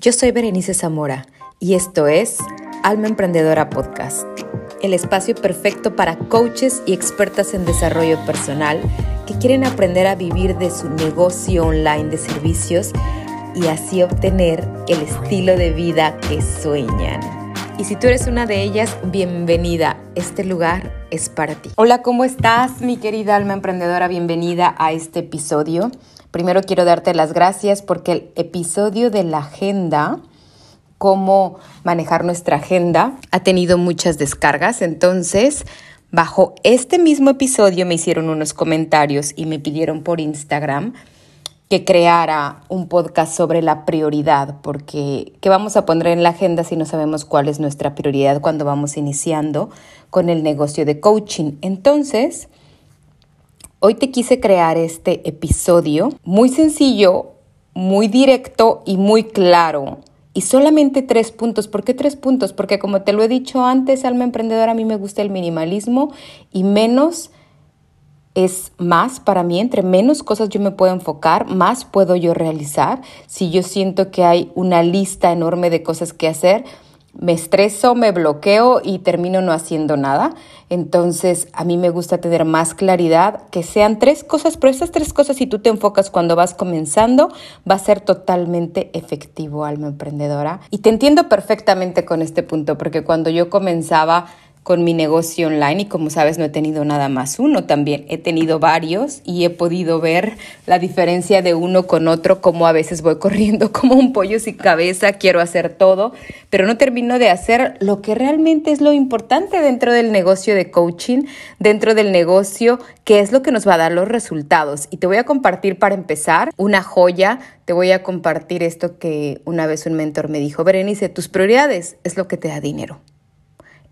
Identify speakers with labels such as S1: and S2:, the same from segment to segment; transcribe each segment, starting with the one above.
S1: Yo soy Berenice Zamora y esto es Alma Emprendedora Podcast, el espacio perfecto para coaches y expertas en desarrollo personal que quieren aprender a vivir de su negocio online de servicios y así obtener el estilo de vida que sueñan. Y si tú eres una de ellas, bienvenida. Este lugar es para ti. Hola, ¿cómo estás, mi querida alma emprendedora? Bienvenida a este episodio. Primero quiero darte las gracias porque el episodio de la agenda, cómo manejar nuestra agenda, ha tenido muchas descargas. Entonces, bajo este mismo episodio me hicieron unos comentarios y me pidieron por Instagram que creara un podcast sobre la prioridad, porque ¿qué vamos a poner en la agenda si no sabemos cuál es nuestra prioridad cuando vamos iniciando con el negocio de coaching? Entonces, hoy te quise crear este episodio muy sencillo, muy directo y muy claro. Y solamente tres puntos. ¿Por qué tres puntos? Porque como te lo he dicho antes, alma emprendedora, a mí me gusta el minimalismo y menos es más para mí, entre menos cosas yo me puedo enfocar, más puedo yo realizar. Si yo siento que hay una lista enorme de cosas que hacer, me estreso, me bloqueo y termino no haciendo nada. Entonces, a mí me gusta tener más claridad, que sean tres cosas, pero esas tres cosas, si tú te enfocas cuando vas comenzando, va a ser totalmente efectivo, alma emprendedora. Y te entiendo perfectamente con este punto, porque cuando yo comenzaba con mi negocio online y como sabes no he tenido nada más uno también, he tenido varios y he podido ver la diferencia de uno con otro, como a veces voy corriendo como un pollo sin cabeza, quiero hacer todo, pero no termino de hacer lo que realmente es lo importante dentro del negocio de coaching, dentro del negocio, que es lo que nos va a dar los resultados. Y te voy a compartir para empezar una joya, te voy a compartir esto que una vez un mentor me dijo, Berenice, tus prioridades es lo que te da dinero.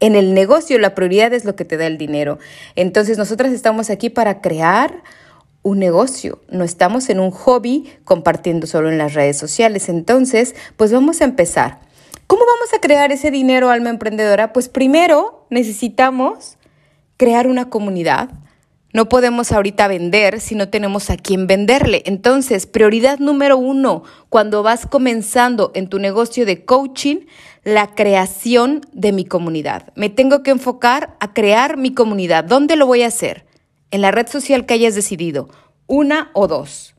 S1: En el negocio la prioridad es lo que te da el dinero. Entonces nosotras estamos aquí para crear un negocio, no estamos en un hobby compartiendo solo en las redes sociales. Entonces, pues vamos a empezar. ¿Cómo vamos a crear ese dinero, alma emprendedora? Pues primero necesitamos crear una comunidad. No podemos ahorita vender si no tenemos a quién venderle. Entonces, prioridad número uno, cuando vas comenzando en tu negocio de coaching, la creación de mi comunidad. Me tengo que enfocar a crear mi comunidad. ¿Dónde lo voy a hacer? En la red social que hayas decidido, una o dos.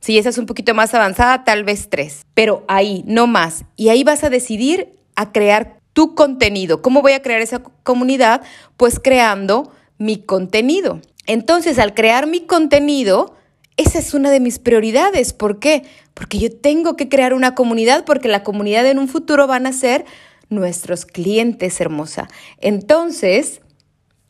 S1: Si esa es un poquito más avanzada, tal vez tres, pero ahí, no más. Y ahí vas a decidir a crear tu contenido. ¿Cómo voy a crear esa comunidad? Pues creando mi contenido. Entonces, al crear mi contenido, esa es una de mis prioridades. ¿Por qué? Porque yo tengo que crear una comunidad, porque la comunidad en un futuro van a ser nuestros clientes, hermosa. Entonces,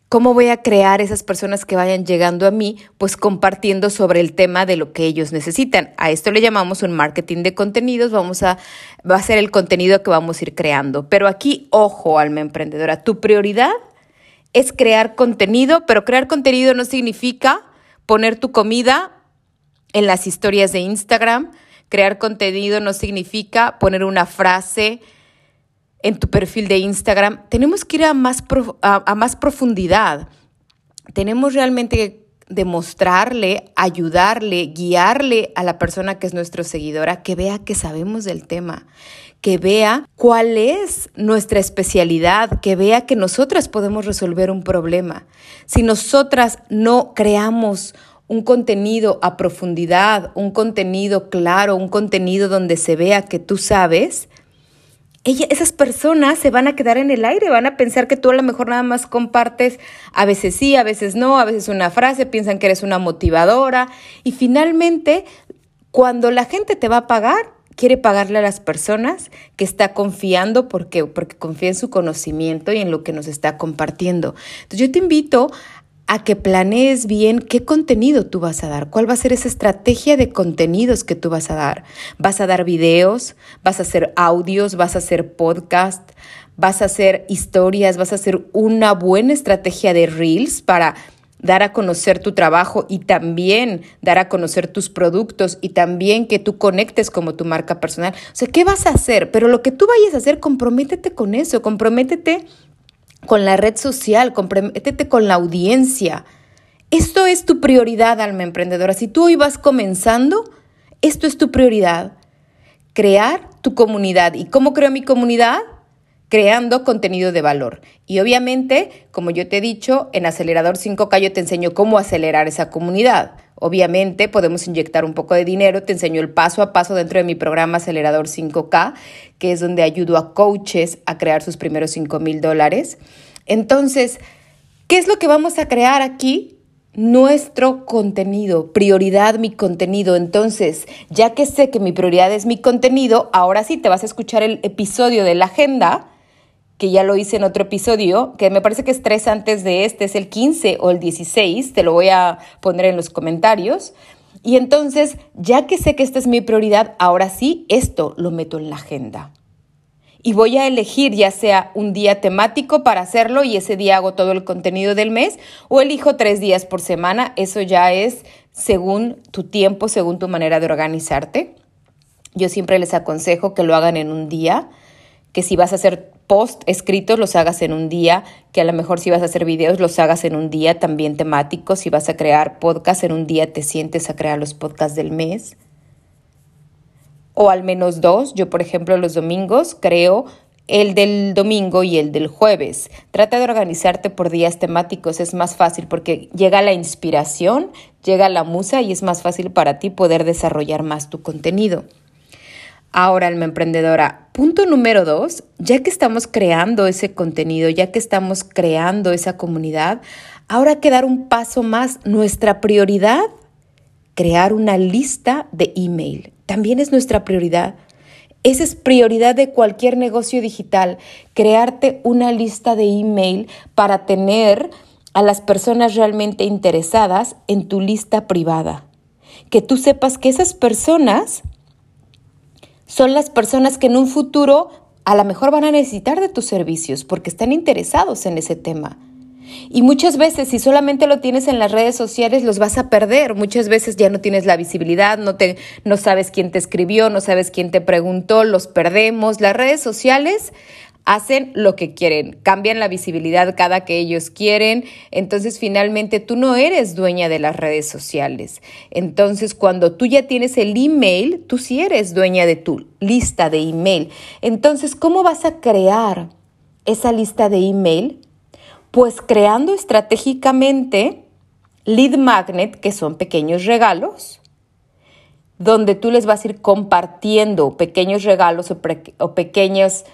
S1: ¿cómo voy a crear esas personas que vayan llegando a mí? Pues compartiendo sobre el tema de lo que ellos necesitan. A esto le llamamos un marketing de contenidos. Vamos a, va a ser el contenido que vamos a ir creando. Pero aquí, ojo, alma emprendedora, tu prioridad es crear contenido, pero crear contenido no significa poner tu comida en las historias de Instagram. Crear contenido no significa poner una frase en tu perfil de Instagram. Tenemos que ir a más, a, más profundidad. Tenemos realmente que demostrarle, ayudarle, guiarle a la persona que es nuestro seguidora, que vea que sabemos del tema, que vea cuál es nuestra especialidad, que vea que nosotras podemos resolver un problema. Si nosotras no creamos un contenido a profundidad, un contenido claro, un contenido donde se vea que tú sabes, esas personas se van a quedar en el aire, van a pensar que tú a lo mejor nada más compartes, a veces sí, a veces no, a veces una frase, piensan que eres una motivadora y finalmente cuando la gente te va a pagar, quiere pagarle a las personas que está confiando porque, porque confía en su conocimiento y en lo que nos está compartiendo. Entonces yo te invito a que planees bien qué contenido tú vas a dar, cuál va a ser esa estrategia de contenidos que tú vas a dar. ¿Vas a dar videos? ¿Vas a hacer audios? ¿Vas a hacer podcast? ¿Vas a hacer historias? ¿Vas a hacer una buena estrategia de reels para dar a conocer tu trabajo y también dar a conocer tus productos y también que tú conectes como tu marca personal? O sea, ¿qué vas a hacer? Pero lo que tú vayas a hacer, comprométete con eso, comprométete con la red social, comprométete con la audiencia. Esto es tu prioridad, alma emprendedora. Si tú hoy vas comenzando, esto es tu prioridad. crear tu comunidad. ¿Y cómo creo mi comunidad? Creando contenido de valor. Y obviamente, como yo te he dicho, en Acelerador 5K yo te enseño cómo acelerar esa comunidad. Obviamente podemos inyectar un poco de dinero, te enseño el paso a paso dentro de mi programa Acelerador 5K, que es donde ayudo a coaches a crear sus primeros 5 mil dólares. Entonces, ¿qué es lo que vamos a crear aquí? nuestro contenido, prioridad mi contenido. Entonces, ya que sé que mi prioridad es mi contenido, ahora sí te vas a escuchar el episodio de la agenda que ya lo hice en otro episodio, que me parece que es tres antes de este, es el 15 o el 16, te lo voy a poner en los comentarios. Y entonces, ya que sé que esta es mi prioridad, ahora sí, esto lo meto en la agenda. Y voy a elegir ya sea un día temático para hacerlo y ese día hago todo el contenido del mes o elijo tres días por semana. Eso ya es según tu tiempo, según tu manera de organizarte. Yo siempre les aconsejo que lo hagan en un día, que si vas a hacer post escritos los hagas en un día, que a lo mejor si vas a hacer videos los hagas en un día también temáticos, si vas a crear podcast en un día te sientes a crear los podcasts del mes o al menos dos. Yo, por ejemplo, los domingos creo el del domingo y el del jueves. Trata de organizarte por días temáticos, es más fácil porque llega la inspiración, llega la musa y es más fácil para ti poder desarrollar más tu contenido. Ahora, alma emprendedora, punto número dos, ya que estamos creando ese contenido, ya que estamos creando esa comunidad, ahora hay que dar un paso más. Nuestra prioridad, crear una lista de email. También es nuestra prioridad. Esa es prioridad de cualquier negocio digital, crearte una lista de email para tener a las personas realmente interesadas en tu lista privada. Que tú sepas que esas personas son las personas que en un futuro a lo mejor van a necesitar de tus servicios porque están interesados en ese tema. Y muchas veces, si solamente lo tienes en las redes sociales, los vas a perder. Muchas veces ya no tienes la visibilidad, no, te, no sabes quién te escribió, no sabes quién te preguntó, los perdemos. Las redes sociales hacen lo que quieren, cambian la visibilidad cada que ellos quieren, entonces finalmente tú no eres dueña de las redes sociales. Entonces cuando tú ya tienes el email, tú sí eres dueña de tu lista de email. Entonces, ¿cómo vas a crear esa lista de email? Pues creando estratégicamente lead magnet, que son pequeños regalos, donde tú les vas a ir compartiendo pequeños regalos o, o pequeños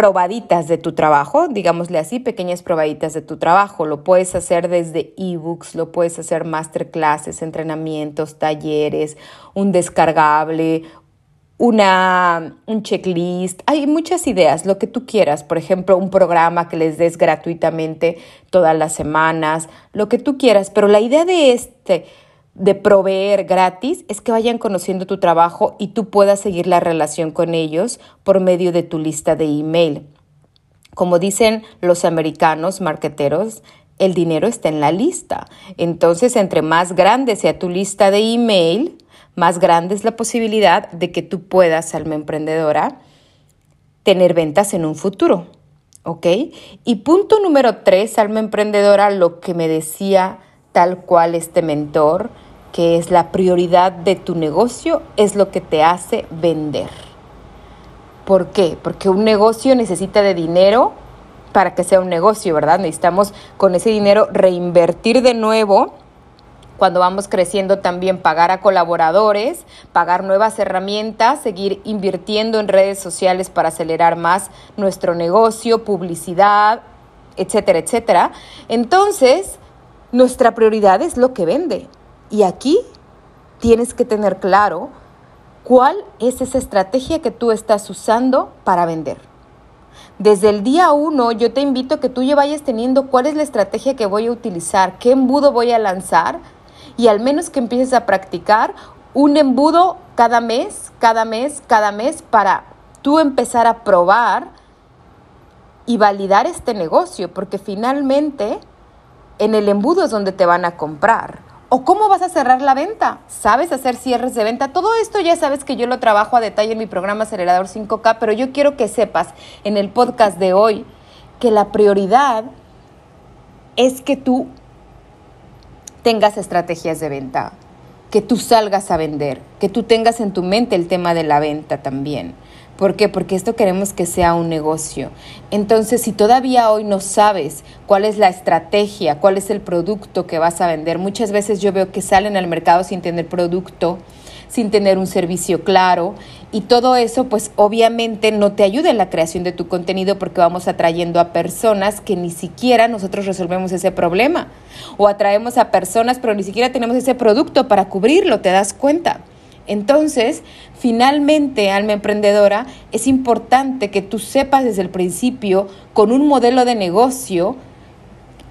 S1: probaditas de tu trabajo, digámosle así, pequeñas probaditas de tu trabajo. Lo puedes hacer desde ebooks, lo puedes hacer masterclasses, entrenamientos, talleres, un descargable, una, un checklist. Hay muchas ideas, lo que tú quieras. Por ejemplo, un programa que les des gratuitamente todas las semanas, lo que tú quieras. Pero la idea de este de proveer gratis es que vayan conociendo tu trabajo y tú puedas seguir la relación con ellos por medio de tu lista de email. Como dicen los americanos marqueteros, el dinero está en la lista. Entonces, entre más grande sea tu lista de email, más grande es la posibilidad de que tú puedas, alma emprendedora, tener ventas en un futuro. ¿Ok? Y punto número tres, alma emprendedora, lo que me decía tal cual este mentor, que es la prioridad de tu negocio, es lo que te hace vender. ¿Por qué? Porque un negocio necesita de dinero para que sea un negocio, ¿verdad? Necesitamos con ese dinero reinvertir de nuevo cuando vamos creciendo también pagar a colaboradores, pagar nuevas herramientas, seguir invirtiendo en redes sociales para acelerar más nuestro negocio, publicidad, etcétera, etcétera. Entonces, nuestra prioridad es lo que vende. Y aquí tienes que tener claro cuál es esa estrategia que tú estás usando para vender. Desde el día uno yo te invito a que tú ya vayas teniendo cuál es la estrategia que voy a utilizar, qué embudo voy a lanzar y al menos que empieces a practicar un embudo cada mes, cada mes, cada mes para tú empezar a probar y validar este negocio, porque finalmente en el embudo es donde te van a comprar. ¿O cómo vas a cerrar la venta? ¿Sabes hacer cierres de venta? Todo esto ya sabes que yo lo trabajo a detalle en mi programa Acelerador 5K, pero yo quiero que sepas en el podcast de hoy que la prioridad es que tú tengas estrategias de venta. que tú salgas a vender, que tú tengas en tu mente el tema de la venta también. ¿Por qué? Porque esto queremos que sea un negocio. Entonces, si todavía hoy no sabes cuál es la estrategia, cuál es el producto que vas a vender, muchas veces yo veo que salen al mercado sin tener producto, sin tener un servicio claro y todo eso pues obviamente no te ayuda en la creación de tu contenido porque vamos atrayendo a personas que ni siquiera nosotros resolvemos ese problema o atraemos a personas pero ni siquiera tenemos ese producto para cubrirlo, ¿te das cuenta? Entonces, finalmente, alma emprendedora, es importante que tú sepas desde el principio con un modelo de negocio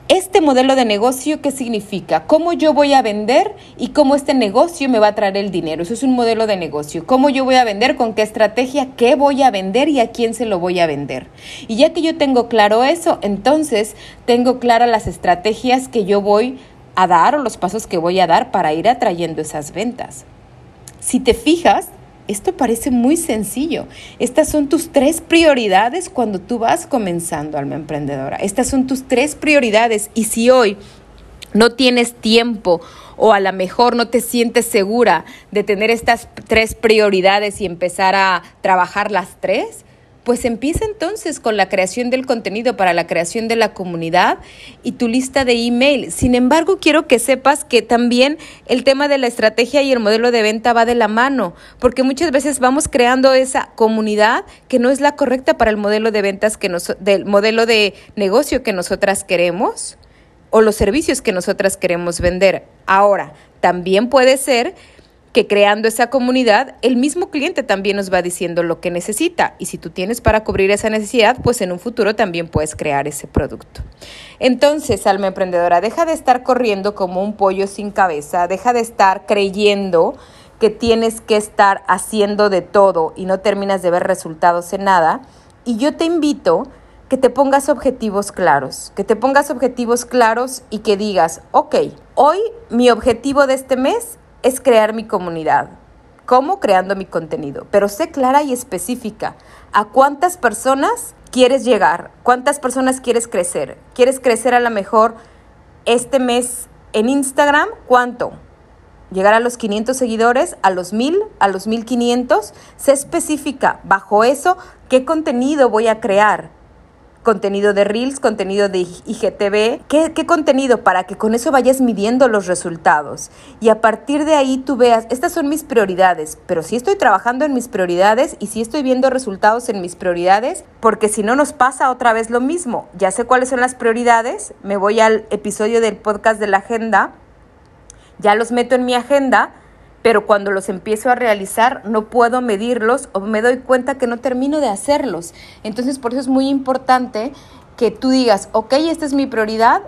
S1: este modelo de negocio, ¿qué significa? ¿Cómo yo voy a vender y cómo este negocio me va a traer el dinero? Eso es un modelo de negocio. ¿Cómo yo voy a vender? ¿Con qué estrategia? ¿Qué voy a vender y a quién se lo voy a vender? Y ya que yo tengo claro eso, entonces tengo claras las estrategias que yo voy a dar o los pasos que voy a dar para ir atrayendo esas ventas. Si te fijas, esto parece muy sencillo. Estas son tus tres prioridades cuando tú vas comenzando, alma emprendedora. Estas son tus tres prioridades. Y si hoy no tienes tiempo o a lo mejor no te sientes segura de tener estas tres prioridades y empezar a trabajar las tres, pues empieza entonces con la creación del contenido para la creación de la comunidad y tu lista de email. Sin embargo, quiero que sepas que también el tema de la estrategia y el modelo de venta va de la mano, porque muchas veces vamos creando esa comunidad que no es la correcta para el modelo de ventas que nos, del modelo de negocio que nosotras queremos o los servicios que nosotras queremos vender. Ahora, también puede ser que creando esa comunidad, el mismo cliente también nos va diciendo lo que necesita. Y si tú tienes para cubrir esa necesidad, pues en un futuro también puedes crear ese producto. Entonces, alma emprendedora, deja de estar corriendo como un pollo sin cabeza, deja de estar creyendo que tienes que estar haciendo de todo y no terminas de ver resultados en nada. Y yo te invito que te pongas objetivos claros, que te pongas objetivos claros y que digas, ok, hoy mi objetivo de este mes es crear mi comunidad. ¿Cómo? Creando mi contenido. Pero sé clara y específica. ¿A cuántas personas quieres llegar? ¿Cuántas personas quieres crecer? ¿Quieres crecer a lo mejor este mes en Instagram? ¿Cuánto? Llegar a los 500 seguidores, a los 1000, a los 1500. Sé específica. Bajo eso, ¿qué contenido voy a crear? Contenido de Reels, contenido de IGTV, ¿Qué, ¿qué, contenido para que con eso vayas midiendo los resultados. Y a partir de ahí tú veas, estas son mis prioridades, pero si estoy trabajando en mis prioridades y si estoy viendo resultados en mis prioridades, porque si no nos pasa otra vez lo mismo, ya sé cuáles son las prioridades, me voy al episodio del podcast de la agenda, ya los meto en mi agenda, pero cuando los empiezo a realizar no puedo medirlos o me doy cuenta que no termino de hacerlos. Entonces por eso es muy importante que tú digas, ok, esta es mi prioridad,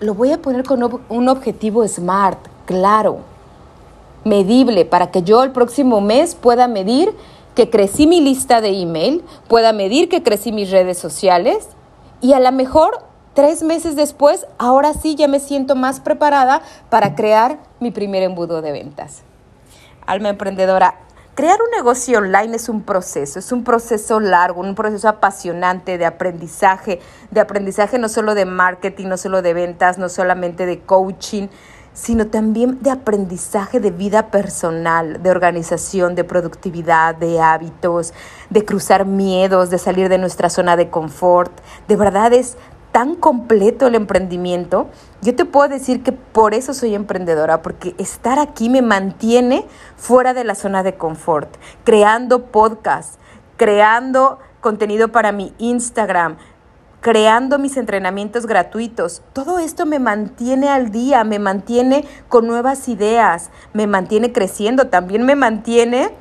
S1: lo voy a poner con un objetivo SMART, claro, medible, para que yo el próximo mes pueda medir que crecí mi lista de email, pueda medir que crecí mis redes sociales y a lo mejor tres meses después, ahora sí ya me siento más preparada para crear mi primer embudo de ventas alma emprendedora, crear un negocio online es un proceso, es un proceso largo, un proceso apasionante de aprendizaje, de aprendizaje no solo de marketing, no solo de ventas, no solamente de coaching, sino también de aprendizaje de vida personal, de organización, de productividad, de hábitos, de cruzar miedos, de salir de nuestra zona de confort. De verdad es tan completo el emprendimiento, yo te puedo decir que por eso soy emprendedora, porque estar aquí me mantiene fuera de la zona de confort, creando podcasts, creando contenido para mi Instagram, creando mis entrenamientos gratuitos. Todo esto me mantiene al día, me mantiene con nuevas ideas, me mantiene creciendo, también me mantiene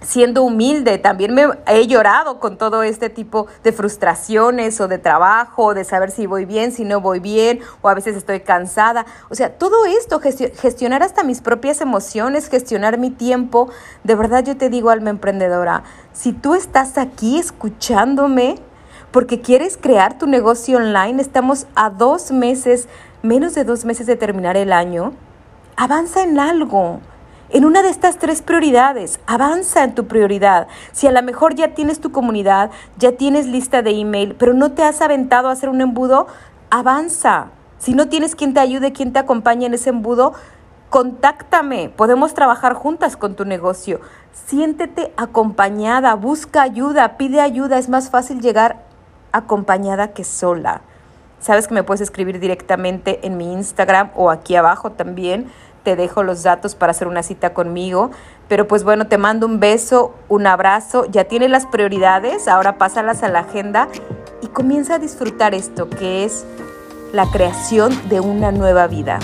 S1: siendo humilde, también me he llorado con todo este tipo de frustraciones o de trabajo, de saber si voy bien, si no voy bien, o a veces estoy cansada. O sea, todo esto, gestionar hasta mis propias emociones, gestionar mi tiempo, de verdad yo te digo, alma emprendedora, si tú estás aquí escuchándome porque quieres crear tu negocio online, estamos a dos meses, menos de dos meses de terminar el año, avanza en algo en una de estas tres prioridades. Avanza en tu prioridad. Si a lo mejor ya tienes tu comunidad, ya tienes lista de email, pero no te has aventado a hacer un embudo, avanza. Si no tienes quien te ayude, quien te acompañe en ese embudo, Contáctame, podemos trabajar juntas con tu negocio. Siéntete acompañada, busca ayuda, pide ayuda. Es más fácil llegar acompañada que sola. Sabes que me puedes escribir directamente en mi Instagram o aquí abajo también. Te dejo los datos para hacer una cita conmigo. Pero pues bueno, te mando un beso, un abrazo. Ya tienes las prioridades, ahora pásalas a la agenda y comienza a disfrutar esto que es la creación de una nueva vida.